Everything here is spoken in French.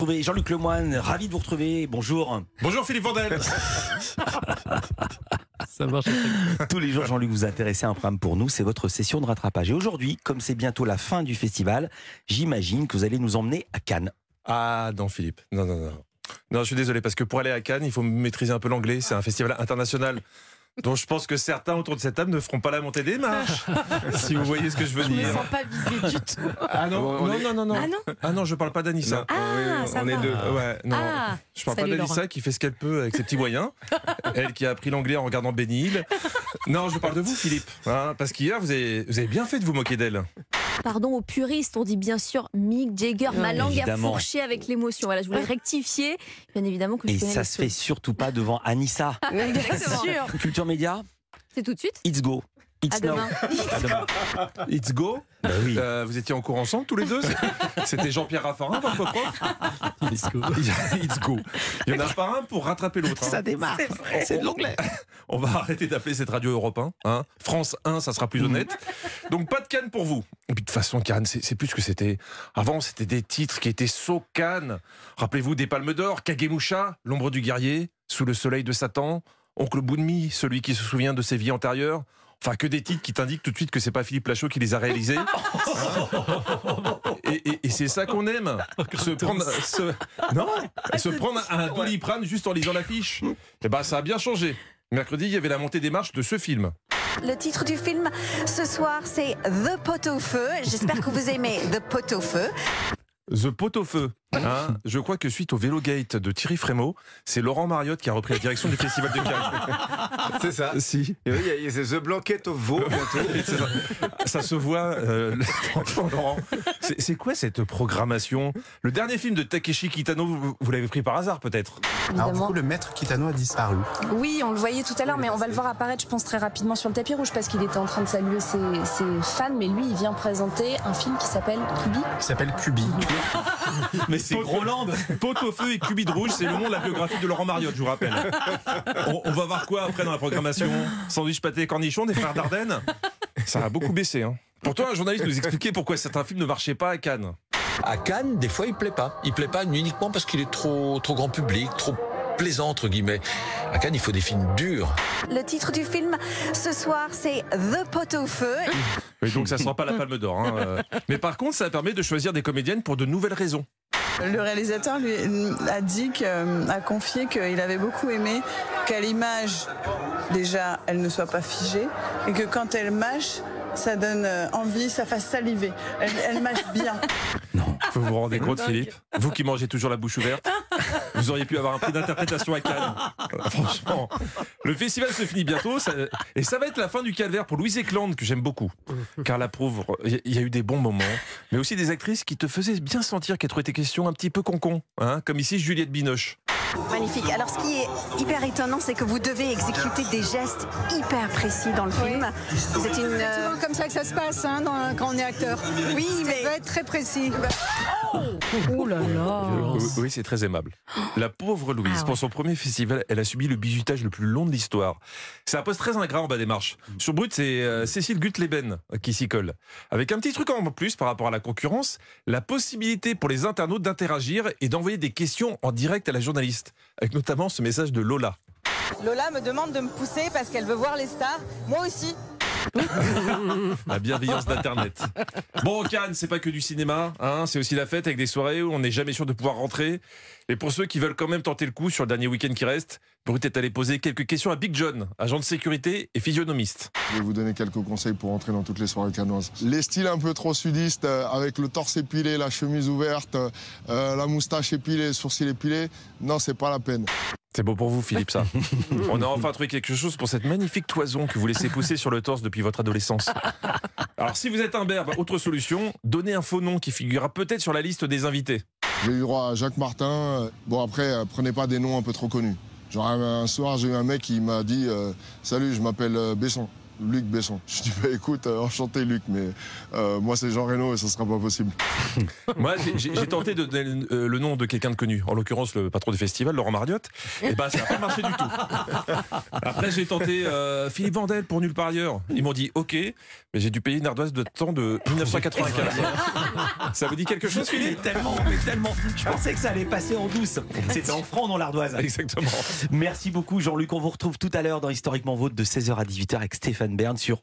Retrouver Jean-Luc Lemoine, ravi de vous retrouver. Bonjour. Bonjour Philippe Vandel. Ça marche très bien. Tous les jours, Jean-Luc, vous intéressez à un programme pour nous, c'est votre session de rattrapage. Et aujourd'hui, comme c'est bientôt la fin du festival, j'imagine que vous allez nous emmener à Cannes. Ah non Philippe, non non non. Non, je suis désolé parce que pour aller à Cannes, il faut maîtriser un peu l'anglais. C'est un festival international. Dont je pense que certains autour de cette table ne feront pas la montée des marches. si vous voyez ce que je veux Je me dire. sens pas visée du tout. Ah non, On non, est- non, non, non. Ah non Ah non, je parle pas d'Anissa. Ah, oui, ça on est va. deux. Ouais, non. Ah, je parle salut, pas d'Anissa qui fait ce qu'elle peut avec ses petits moyens. Elle qui a appris l'anglais en regardant Benny Hill. Non, je parle de vous, Philippe. Hein, parce qu'hier, vous avez, vous avez bien fait de vous moquer d'elle. Pardon aux puristes, on dit bien sûr Mick Jagger. Ma langue évidemment. a fourché avec l'émotion. Voilà, je voulais rectifier. Bien évidemment que je Et ça se fait surtout pas devant Anissa. Exactement. Culture Média, C'est tout de suite. it's go. It's À now. demain. À demain. It's go. Oui. Euh, vous étiez en cours ensemble tous les deux C'était Jean-Pierre Raffarin, votre prof Let's go. It's go. Il y en a pas un pour rattraper l'autre. hein. Ça démarre. C'est de l'anglais. On va arrêter d'appeler cette radio Europe 1. hein. France 1, ça sera plus honnête. Donc pas de Cannes pour vous. Et puis de toute façon, Cannes, c'est plus ce que c'était. Avant, c'était des titres qui étaient so Cannes. Rappelez-vous des Palmes d'Or, Kagemusha, L'ombre du guerrier, Sous le soleil de Satan, Oncle Boudmi, celui qui se souvient de ses vies antérieures. Enfin, que des titres qui t'indiquent tout de suite que c'est pas Philippe Lachaud qui les a réalisés. Et, et- et c'est ça qu'on aime. Se prendre, se- non, se prendre un doliprane juste en lisant l'affiche. Et ben, ça a bien changé. Mercredi, il y avait la montée des marches de ce film. Le titre du film ce soir, c'est The Pot au feu. J'espère que vous aimez The Pot au feu. The Pot au feu. Hein. je crois que suite au Vélogate de Thierry Frémaux, c'est Laurent Mariotte qui a repris la direction du Festival de Cannes. C'est ça. si. Et oui, c'est The Blanket of Vaux bientôt. Ça. Ça se voit, euh, franchement, Laurent. C'est quoi cette programmation? Le dernier film de Takeshi Kitano, vous, vous l'avez pris par hasard peut-être? Alors du coup, le maître Kitano a disparu. Oui, on le voyait tout à l'heure, mais on va le voir apparaître, je pense, très rapidement sur le tapis rouge parce qu'il était en train de saluer ses, ses fans. Mais lui, il vient présenter un film qui s'appelle Kubi. Il s'appelle Kubi. Mais c'est Groland. Pot au feu et Cubit de rouge, c'est le nom de la biographie de Laurent Mariotte, je vous rappelle. On, on va voir quoi après dans la programmation Sandwich pâté et cornichon des frères Dardenne Ça a beaucoup baissé. Hein. Pourtant, un journaliste nous expliquait pourquoi certains films ne marchaient pas à Cannes. À Cannes, des fois, il plaît pas. Il plaît pas uniquement parce qu'il est trop, trop grand public, trop plaisant entre guillemets. À Cannes, il faut des films durs. Le titre du film ce soir, c'est The Pot au feu. Et donc ça sent pas la palme d'or. hein, euh. Mais par contre, ça permet de choisir des comédiennes pour de nouvelles raisons. Le réalisateur lui a dit que, a confié qu'il avait beaucoup aimé qu'à l'image, déjà, elle ne soit pas figée et que quand elle mâche, ça donne euh, envie, ça fasse saliver. Elle, mâche bien. Vous vous rendez compte, Philippe? Vous qui mangez toujours la bouche ouverte, vous auriez pu avoir un prix d'interprétation à Cannes. Euh, Franchement, le festival se finit bientôt et ça va être la fin du calvaire pour Louise Eklund que j'aime beaucoup. Car la pauvre, il y a eu des bons moments, mais aussi des actrices qui te faisaient bien sentir qu'être était question un petit peu concon, hein, comme ici Juliette Binoche. Magnifique. Alors, ce qui est hyper étonnant, c'est que vous devez exécuter des gestes hyper précis dans le film. C'est une. euh, comme ça que ça se passe hein, dans- quand on est acteur. Oui, Ça mais doit être très précis. Oh là là. Oui, oui, c'est très aimable. La pauvre Louise, Ah ouais. pour son premier festival, elle a subi le bizutage le plus long de l'histoire. C'est un poste très ingrat en bas des marches. Sur Brut, c'est euh, Cécile Gutleben qui s'y colle. Avec un petit truc en plus par rapport à la concurrence, la possibilité pour les internautes d'interagir et d'envoyer des questions en direct à la journaliste. Avec notamment ce message de Lola. Lola me demande de me pousser parce qu'elle veut voir les stars. Moi aussi. La bienveillance d'Internet. Bon, Cannes, c'est pas que du cinéma, hein, c'est aussi la fête avec des soirées où on n'est jamais sûr de pouvoir rentrer. Et pour ceux qui veulent quand même tenter le coup sur le dernier week-end qui reste, Brut est allé poser quelques questions à Big John, agent de sécurité et physionomiste. Je vais vous donner quelques conseils pour entrer dans toutes les soirées canoises. Les styles un peu trop sudistes, euh, avec le torse épilé, la chemise ouverte, euh, la moustache épilée, les sourcils épilés, non, c'est pas la peine. C'est beau pour vous, Philippe, ça. On a enfin trouvé quelque chose pour cette magnifique toison que vous laissez pousser sur le torse depuis votre adolescence. Alors, si vous êtes un berbe, autre solution, donnez un faux nom qui figurera peut-être sur la liste des invités. J'ai eu droit à Jacques Martin. euh, Bon, après, euh, prenez pas des noms un peu trop connus. Genre, un, soir, j'ai eu un mec qui m'a dit euh, Salut, je m'appelle euh, Besson. Luc Besson. Je dis, bah écoute, euh, enchanté Luc, mais euh, moi c'est Jean Reno et ça sera pas possible. Moi, j'ai- tenté de donner euh, le nom de quelqu'un de connu, en l'occurrence le patron du festival, Laurent Mariotte. Et ben, ça n'a pas marché du tout. Après, j'ai tenté euh, Philippe Vandel pour nulle part ailleurs. Ils m'ont dit OK, mais j'ai dû payer une ardoise de temps de 1995. ça vous dit quelque chose, Mais Philippe? Tellement, mais tellement. Je pensais que ça allait passer en douce. C'était en franc dans l'ardoise. Exactement. Merci beaucoup Jean-Luc. On vous retrouve tout à l'heure dans Historiquement Vôtre de 16h à 18h avec Stéphane Bern sur